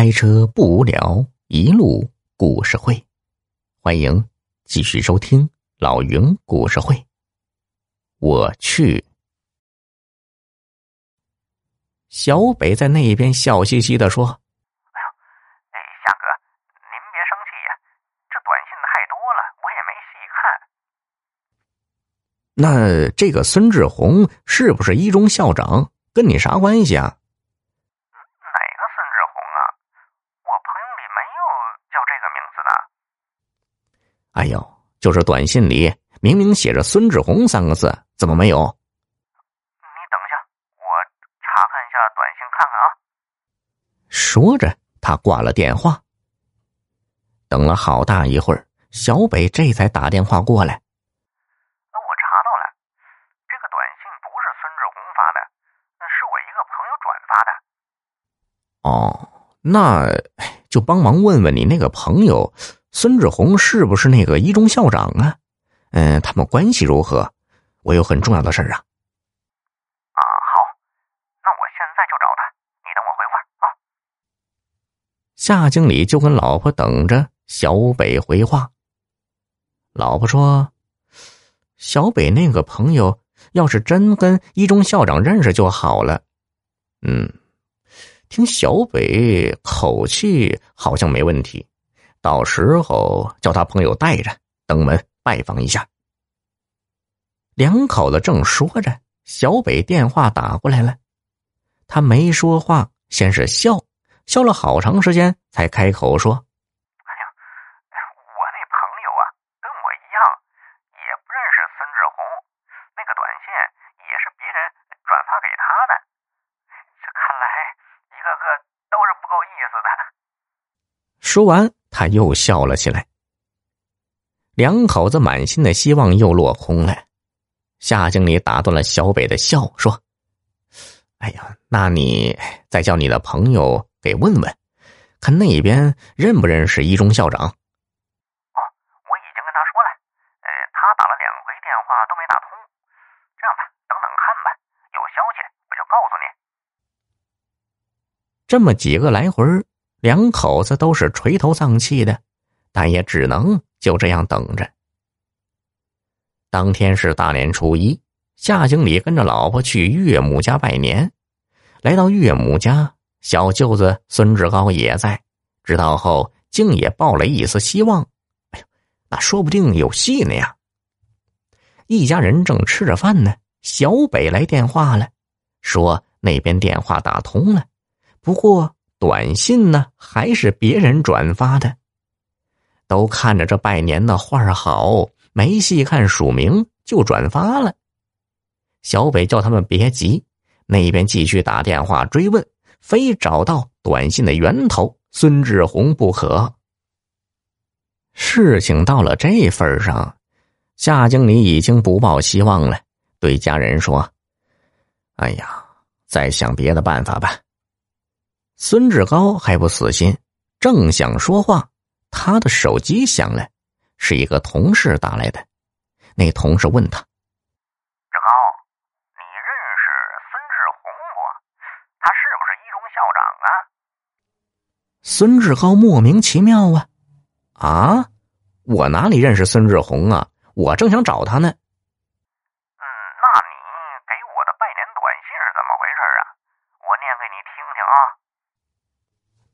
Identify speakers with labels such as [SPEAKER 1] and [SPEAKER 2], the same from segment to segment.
[SPEAKER 1] 开车不无聊，一路故事会，欢迎继续收听老云故事会。我去，小北在那边笑嘻嘻的说：“哎
[SPEAKER 2] 呦，哎，夏哥，您别生气呀，这短信太多了，
[SPEAKER 1] 我也没细看。那这个孙志宏是不是一中校长？跟你啥关系啊？”哎呦，就是短信里明明写着“孙志宏”三个字，怎么没有？
[SPEAKER 2] 你等一下，我查看一下短信看看啊。
[SPEAKER 1] 说着，他挂了电话。等了好大一会儿，小北这才打电话过来。
[SPEAKER 2] 我查到了，这个短信不是孙志宏发的，是我一个朋友转发的。
[SPEAKER 1] 哦，那就帮忙问问你那个朋友。孙志红是不是那个一中校长啊？嗯，他们关系如何？我有很重要的事儿啊。
[SPEAKER 2] 啊，好，那我现在就找他，你等我回话啊。
[SPEAKER 1] 夏经理就跟老婆等着小北回话。老婆说：“小北那个朋友要是真跟一中校长认识就好了。”嗯，听小北口气好像没问题。到时候叫他朋友带着登门拜访一下。两口子正说着，小北电话打过来了。他没说话，先是笑笑了好长时间，才开口说：“
[SPEAKER 2] 哎呀，我那朋友啊，跟我一样，也不认识孙志宏，那个短信也是别人转发给他的。这看来一个个都是不够意思的。”
[SPEAKER 1] 说完。他又笑了起来。两口子满心的希望又落空了。夏经理打断了小北的笑，说：“哎呀，那你再叫你的朋友给问问，看那边认不认识一中校长。”
[SPEAKER 2] 哦，我已经跟他说了，呃，他打了两回电话都没打通。这样吧，等等看吧，有消息我就告诉你。
[SPEAKER 1] 这么几个来回两口子都是垂头丧气的，但也只能就这样等着。当天是大年初一，夏经理跟着老婆去岳母家拜年。来到岳母家，小舅子孙志高也在，知道后竟也抱了一丝希望。哎呦，那说不定有戏呢呀！一家人正吃着饭呢，小北来电话了，说那边电话打通了，不过。短信呢，还是别人转发的？都看着这拜年的画好，没细看署名就转发了。小北叫他们别急，那边继续打电话追问，非找到短信的源头孙志宏不可。事情到了这份上，夏经理已经不抱希望了，对家人说：“哎呀，再想别的办法吧。”孙志高还不死心，正想说话，他的手机响了，是一个同事打来的。那同事问他：“
[SPEAKER 2] 志高，你认识孙志宏不？他是不是一中校长啊？”
[SPEAKER 1] 孙志高莫名其妙啊！啊，我哪里认识孙志宏啊？我正想找他呢。
[SPEAKER 2] 嗯，那你给我的拜年短信是怎么回事啊？我念给你听听啊。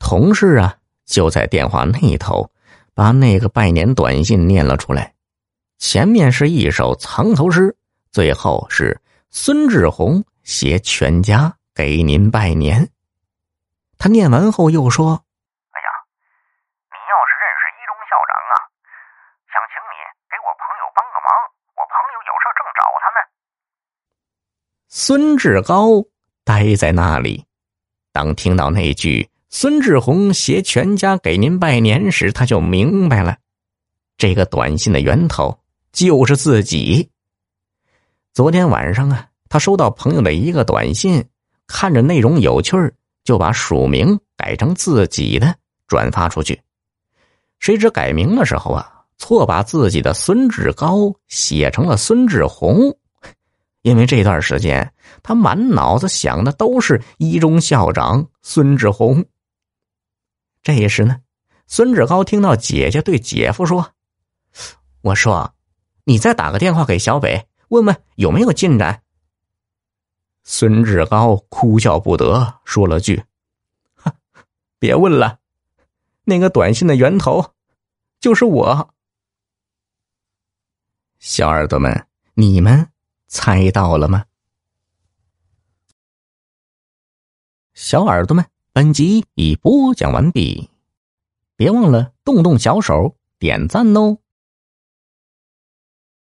[SPEAKER 1] 同事啊，就在电话那头，把那个拜年短信念了出来。前面是一首藏头诗，最后是孙志宏携全家给您拜年。他念完后又说：“
[SPEAKER 2] 哎呀，你要是认识一中校长啊，想请你给我朋友帮个忙，我朋友有事正找他呢。”
[SPEAKER 1] 孙志高呆在那里，当听到那句。孙志宏携全家给您拜年时，他就明白了，这个短信的源头就是自己。昨天晚上啊，他收到朋友的一个短信，看着内容有趣儿，就把署名改成自己的转发出去。谁知改名的时候啊，错把自己的孙志高写成了孙志宏，因为这段时间他满脑子想的都是一中校长孙志宏。这时呢，孙志高听到姐姐对姐夫说：“我说，你再打个电话给小北，问问有没有进展。”孙志高哭笑不得，说了句：“别问了，那个短信的源头就是我。”小耳朵们，你们猜到了吗？小耳朵们，本集已播讲完毕，别忘了动动小手点赞哦！